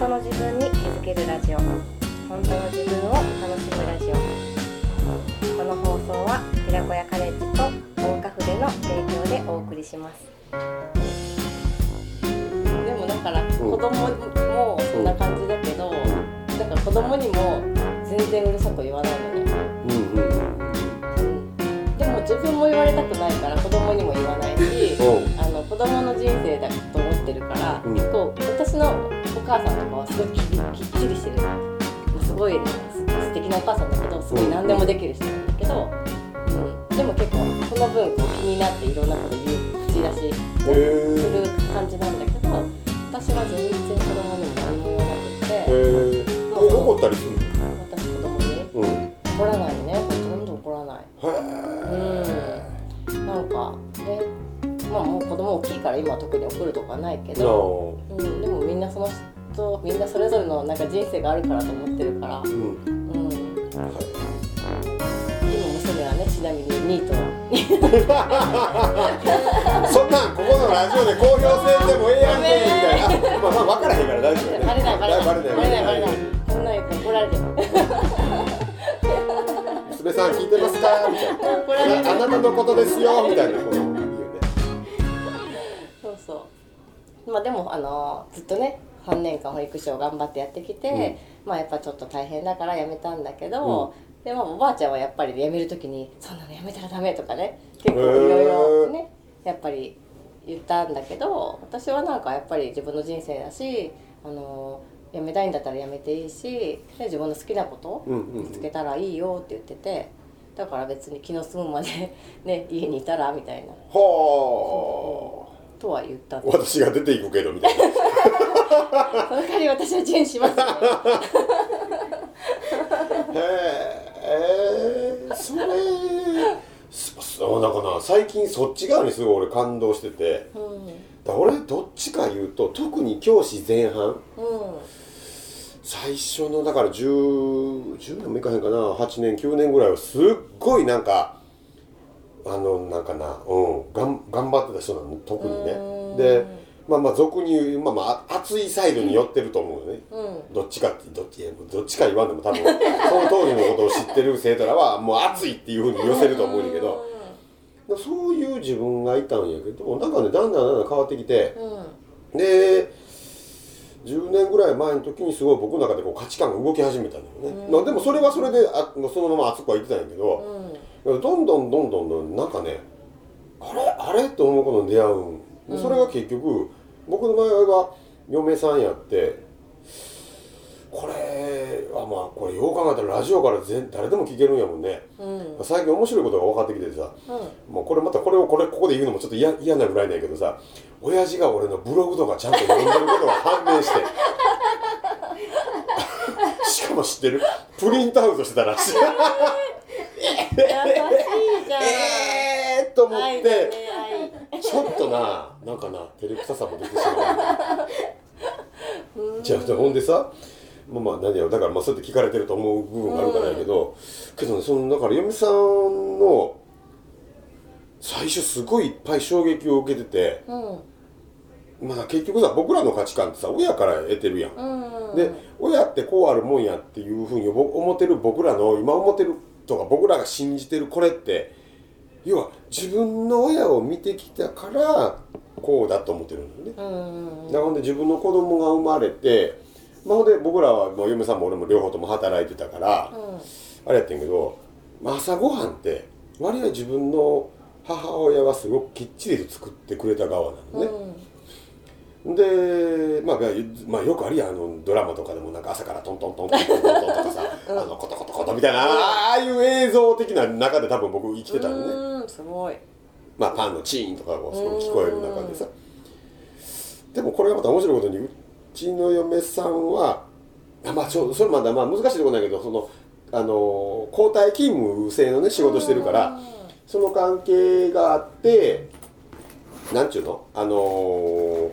当の自分に気づけるラジオ。本当の自分を楽しむラジオ。この放送は寺子屋カレッジと大岡筆の提供でお送りします。でもだから子供もそんな感じだけど、だから子供にも全然うるさく言わないのね、うんうんうん、でも自分も言われたくないから子供にも言わないしうん。あの子供の人生だと思ってるから、うん。結構私のお母さんとかはすごいききっちりしてる。すごいす素敵なお母さんだけどすごい何でもできる人なんだけど、うん、でも結構その分こう気になっていろんなこと言う口出しすへる感じなんだけど私は全然子供にも何も言わなくてええ怒ったりする私子供にうんへ怒らないね。ほとんど怒らない。えうん。なんかね。まあもう子供大きいから今は特に怒るとかはないけなど、あ。うん、でもみんなその人みんなそれぞれのなんか人生があるからと思ってるから。うん。うん今はい娘はねちなみにニートそんなんここのラジオで公表せんでもええやんけみたいなまあまあ分からへんから大丈夫。ねバレないバレないバレないバレないバレないこんなん怒られてる娘さん聞いてますかみたいなあなたのことですよみたいな。こと言うよねそうそう。まあでもあのずっとね3年間保育士を頑張ってやってきて、まあやっぱちょっと大変だから辞めたんだけど、でもおばあちゃんはやっぱり辞める時に「そんなの辞めたらダメ」とかね結構いろいろねやっぱり言ったんだけど私はなんかやっぱり自分の人生だしあの辞めたいんだったら辞めていいしで自分の好きなことうんうん見つけたらいいよって言っててだから別に気の済むまで ね家にいたらみたいな。はとは言った。私が出ていくけどみたいなその代わり私はチェンしますよ。へえそれそそうなんかな最近そっち側にすごい俺感動してて。うん。だ俺どっちか言うと特に教師前半。うん。最初のだから 10, 10年もいかへんかな。8年9年ぐらいはすっごいなんかあのなんかなうん。がん頑張ってた人なの特にね。うん。でまあまあ俗に言うまあまあ熱いサイドに寄ってると思うのね。うん。どっちかってどっちどっちか言わんでも多分その通りのことを知ってる生徒らはもう熱いっていうふうに寄せると思うんだけど。そういう自分がいたんやけどなんかねだんだんだんだん変わってきてうん。で10年ぐらい前の時にすごい僕の中でこう価値観が動き始めたんだよね、うん。まあでもそれはそれであそのまま熱くは言ってたんやけど、うん。どんどんどんどんどんなんかねあれあれと思うことに出会うん。でそれが結局僕の場合は嫁さんやってこれはまあこれよう考えたらラジオから全誰でも聞けるんやもんね。うん。最近面白いことが分かってきてさうん。もうこれまたこれをこれここで言うのもちょっと嫌嫌なぐらいなんやけどさ親父が俺のブログとかちゃんと読んでることが判明して。しかも知ってる？プリントアウトしてたらしい。優しいじゃん。えーっと思って。愛ちょっとななんかな照れくささも出てしまう。じゃあほんでさまあまあ何やろだからまあそうやって聞かれてると思う部分があるからやけど、けどねそのだから嫁さんの最初すごいいっぱい衝撃を受けててうん。まあ結局さ僕らの価値観ってさ親から得てるやん、うんで親ってこうあるもんやっていうふうにぼ思ってる僕らの今思ってるとか僕らが信じてるこれって要は自分の親を見てきたからこうだと思ってるんだよね。うんなので自分の子供が生まれて、まあ、ほんで僕らはもう嫁さんも俺も両方とも働いてたから、あれやってんけど、まあ朝ごはんって割合自分の母親はすごくきっちりと作ってくれた側なのね。で、まあ、まあよくあるやんあのドラマとかでもなんか朝からトントントントントントンとかさ、あのコトコトコトみたいな、ああいう映像的な中で多分僕生きてたのね。うんすごい。まあ、パンのチーンとかがすごい聞こえる中でさ。でもこれがまた面白いことにちの嫁さんはあまあちょそれまだまあ難しいとこいけどそのあの交代勤務制のね仕事してるからその関係があってなんちゅうの？あのー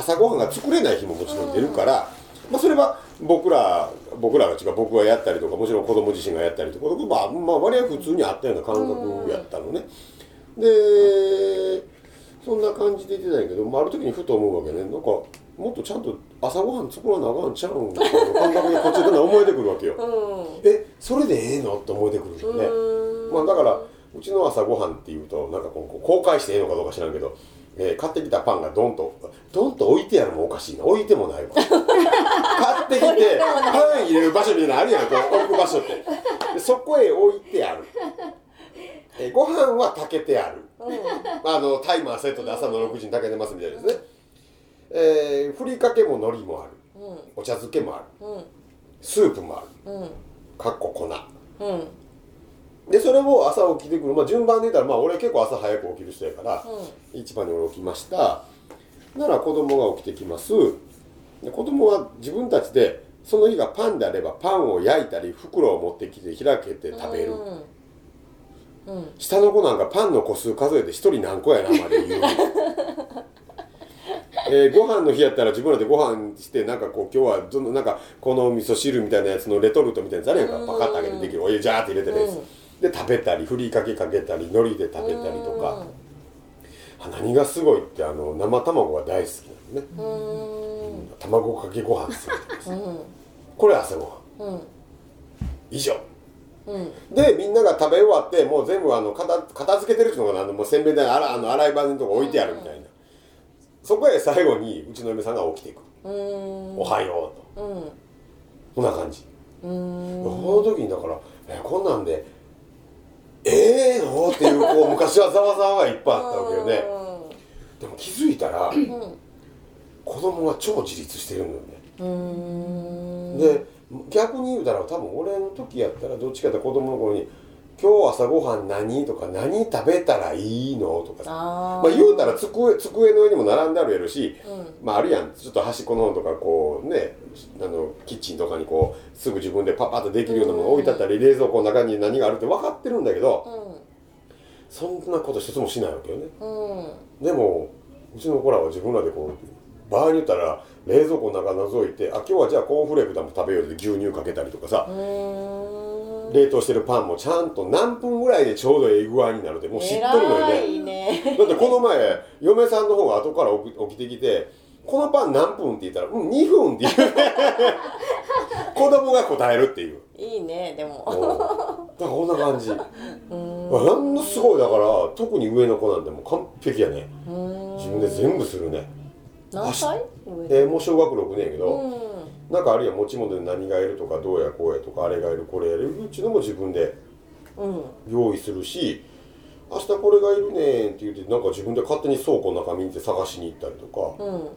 朝ごはんが作れない日ももちろん出るから、まあ、それは僕ら僕らが違う僕がやったりとかもちろん子供自身がやったりとか、まあ、まあ割合普通にあったような感覚やったのね。でそんな感じで言ってたんやけど、まあ、ある時にふと思うわけねなんかもっとちゃんと朝ごはん作らなあかんちゃうんっていう感覚でこっちでだんだん思えてくるわけよ。うんえそれでええのって思えてくるよね。うんまあ、だからうちの朝ごはんっていうとなんかこう公開してええのかどうか知らんけど、えー買ってきたパンがドンとドンと置いてあるもおかしいな。置いてもないわ買ってきてパン入れる場所みたいなのあるやんこう置く場所って。でそこへ置いてある、えーご飯は炊けてある。あのタイマーセットで朝の6時に炊けてますみたいですね、えーふりかけも海苔もある。うん。お茶漬けもある。うん。スープもある。うん。かっこ粉。うん。でそれを朝起きてくる、まあ、順番で言ったら、まあ、俺結構朝早く起きる人やから、一番に俺起きましたなら子供が起きてきます。で子供は自分たちでその日がパンであればパンを焼いたり袋を持ってきて開けて食べる、うん。うん。下の子なんかパンの個数数えて一人何個やなまで言う。えーご飯の日やったら自分らでご飯してなんかこう今日はどのなんかこの味噌汁みたいなやつのレトルトみたいなやつあるやんか。パカッと開けてできる。お湯ジャーって入れてるやつ、で食べたりふりかけかけたり海苔で食べたりとか、あ何がすごいってあの生卵が大好きなのね、うん。卵かけご飯するとうん。これ朝ごはん。うん。以上。うん。でみんなが食べ終わってもう全部あの片片付けてるっていうのかな？あのもう洗面台にあらあの洗い場のとこ置いてあるみたいな、そこへ最後にうちの嫁さんが起きていく「うん。おはよう」と。うん。こんな感じ、うん。その時にだから「えこんなんでええの?」っていうこう昔はざわざわがいっぱいあったわけよね。でも気づいたら子供は超自立してるんだよね。うん。で逆に言うたら多分俺の時やったらどっちかって子供の頃に「今日朝ごはん何?」とか「何食べたらいいの?」とか。まあ言うたら机机の上にも並んであるやろし、うん。まああるやん。ちょっと端っこの方とかこうねあのキッチンとかにこうすぐ自分でパッパッとできるようなものが置いてあったり冷蔵庫の中に何があるって分かってるんだけどそんなこと一つもしないわけよね。うん。うんでもうちの子らは自分らでこう場合に言ったら冷蔵庫の中覗いてあ今日はじゃあコーンフレークでも食べようで牛乳かけたりとかさ、うん冷凍してるパンもちゃんと何分ぐらいでちょうどええ具合になるってもう知っとるのよねね。だってこの前嫁さんの方が後から起きてきて「このパン何分?」って言ったら「うん2分」って言う。子供が答えるっていう。いいねでうん。もだからこんな感じ。うん。あんなすごい。だから特に上の子なんてもう完璧やね。うん。自分で全部するね。何歳？えーもう小学6年やけど、うんなんかあるいは持ち物で何がいるとかどうやこうやとかあれがいるこれやるうちのも自分でうん。用意するし明日これがいるねんって言ってなんか自分で勝手に倉庫の中見て探しに行ったりとか、うん。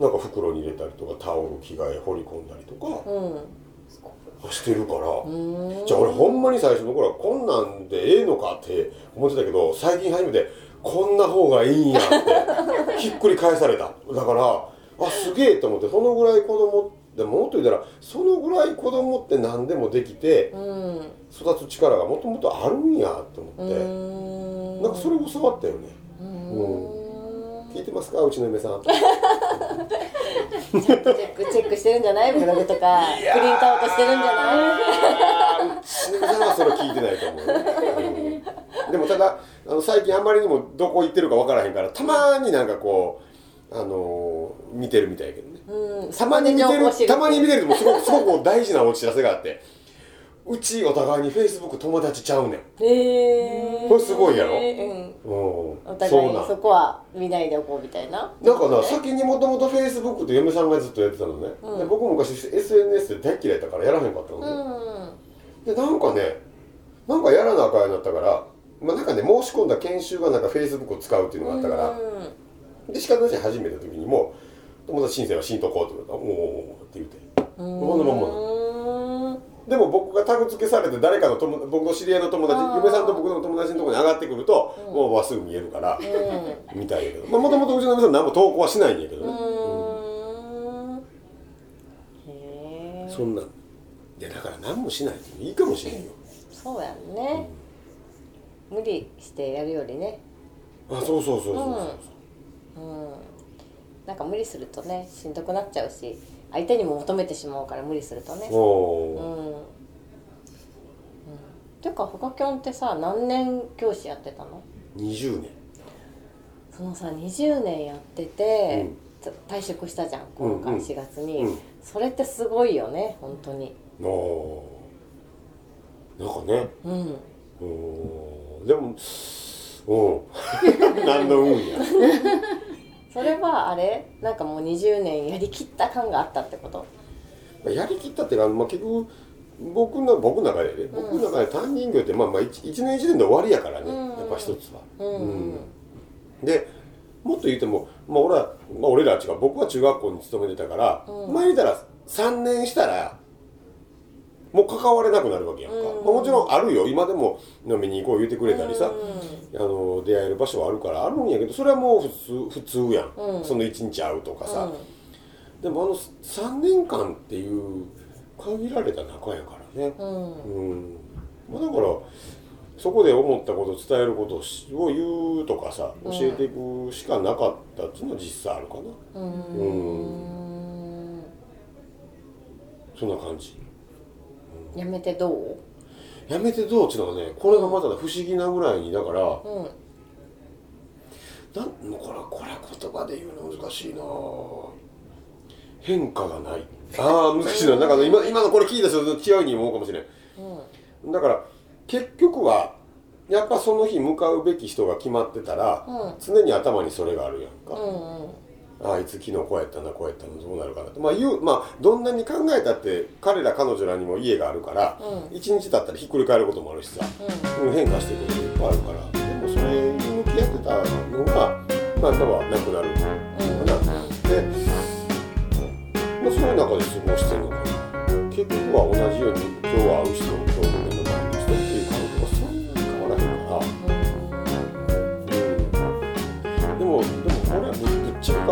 なんか袋に入れたりとかタオル着替え放り込んだりとかうん。してるから、うん。じゃあ俺ほんまに最初の頃はこんなんでええのかって思ってたけど最近初めてこんな方がいいんやってひっくり返された。だからあすげえと思ってそのぐらい子供でももっと言ったらそのぐらい子供って何でもできてうん。育つ力がもともとあるんやと思うって、ん。なんかそれ教わったよね。うん。聞いてますか？うちの嫁さん。チェックチェックしてるんじゃない？ブログとか。プリントアウトしてるんじゃない？うちの嫁さんはそれ聞いてないと思う。ね、うん。でもただあの最近あんまりにもどこ行ってるか分からへんからたまになんかこうあのー見てるみたいやけどたまに見てるたまに見てる。ともすごくすごく大事なお知らせがあって。うちお互いにフェイスブック友達ちゃうねん。へえこれすごいやろ。うん。うん。お互いにそこは見ないでおこうみたいな。なんかな先にもともとフェイスブックって嫁さんがずっとやってたのね、うん。で僕も昔 SNS で大嫌いだからやらへんかったのね、うんでなんかねなんかやらなあかんようになったからまあなんかね申し込んだ研修がなんかフェイスブックを使うっていうのがあったから、で仕方なしに始めた時にも友達申請はしんとこうって言われたら「おお」って言うてこのまん。まなでも僕がタグ付けされて誰かの友僕の知り合いの友達嫁さんと僕の友達のところに上がってくると、うん、もうますぐ見えるから、うん、みたいやけど。もともとうちの嫁さん何も投稿はしないんやけどね。そんないやだから何もしないいいかもしれんよ。そうやんね、うん、無理してやるよりね。あそうそうそうそうそうそう、うん。なんか無理するとねしんどくなっちゃうし相手にも求めてしまうから無理するとね。おうん、ーうん、ていうかフカキョンってさ何年教師やってたの？20年。そのさ20年やってて、退職したじゃん今回うん。うん4月に、うん。それってすごいよね本当に。おー。なんかね。うん。おー。でもうん。何の運やそれはあれ？なんかもう20年やりきった感があったってこと？まあやりきったっていうか、まあ、結局僕の僕の中でね、僕の中で担任業ってまあまあ 1, 年1年で終わりやからね、うん。やっぱ一つは。うん。うん。でもっと言うても、まあ、俺ら、まあ、俺ら違う。僕は中学校に勤めてたから、うん。前言ったら3年したらもう関われなくなるわけやんか、うん。まあ、もちろんあるよ。今でも飲みに行こう言ってくれたりさ、うあの出会える場所はあるからあるんやけどそれはもう普通普通やん、うん。その1日会うとかさ、ん。でもあの3年間っていう限られた中やからね。うん。うん、まあ、だからそこで思ったこと伝えることを言うとかさ教えていくしかなかったっていうのは実際あるかな。うん。うん。そんな感じやめてどう？やめてどう？っていうのがね。これがまた不思議なぐらいにだからうん。なんもうこれこれ言葉で言うの難しいな。変化がない。ああ 難しいな。なんかね今今のこれ聞いた人違うに思うかもしれないうん。だから結局はやっぱその日向かうべき人が決まってたら、うん。常に頭にそれがあるやんか、うんああいつ昨日こうやったなこうやったのどうなるかなってまあ言うまあどんなに考えたって彼ら彼女らにも家があるからうん。一、日経ったらひっくり返ることもあるしさ、うん。うん変化していくこともいっぱいあるから。でもそれに向き合ってたのがまあ今はなくなるのかな、で、まあ、そういう中で過ごしてるのかな。結局は同じように今日は会う人今日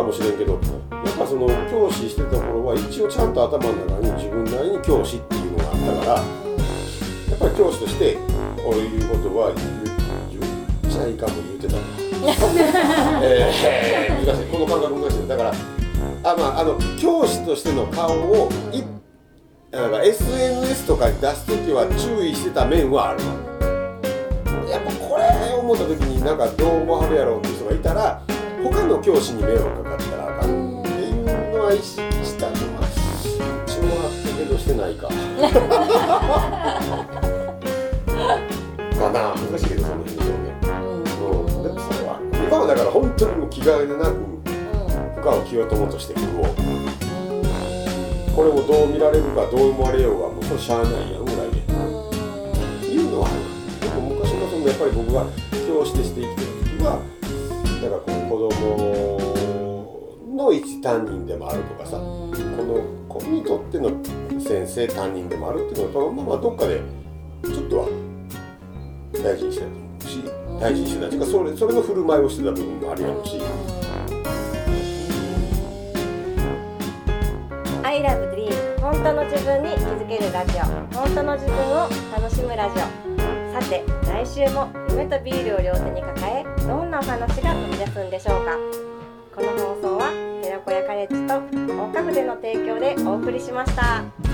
かもしれんけどやっぱその教師してた頃は一応ちゃんと頭の中に自分なりに教師っていうのがあったからやっぱり教師としてこういうことは言う言っちゃいかも言うてたなえー、難しいこの感覚難しいだからあまああの教師としての顔をいだから SNS とかに出す時は注意してた面はあるやっぱこれ思った時になんかどう思わはるやろうっていう人がいたら他の教師に迷惑かかったらあかんっていうのは意識したのは一応あったけどしてないか。かな難しいけどその辺。の表現うん。でもそれは。今はだから本当にもう気概でなく負荷を着ようともとして食おう。これをどう見られるかどう思われようがもうそれしゃあないやんぐらいで。いうのはでも昔のそのやっぱり僕が教師として生きてる時はだからこう子供の一担任でもあるとかさこの子にとっての先生担任でもあるっていうのはまあまあどっかでちょっとは大事にしてたし大事にしてたっていうかそれそれの振る舞いをしてた部分もあるやろうし。I love dream 本当の自分に気づけるラジオ。本当の自分を楽しむラジオ。さて来週も夢とビールを両手に抱えどんなお話が飛び出すんでしょうか。この放送ッジと大家具での提供でお送りしました。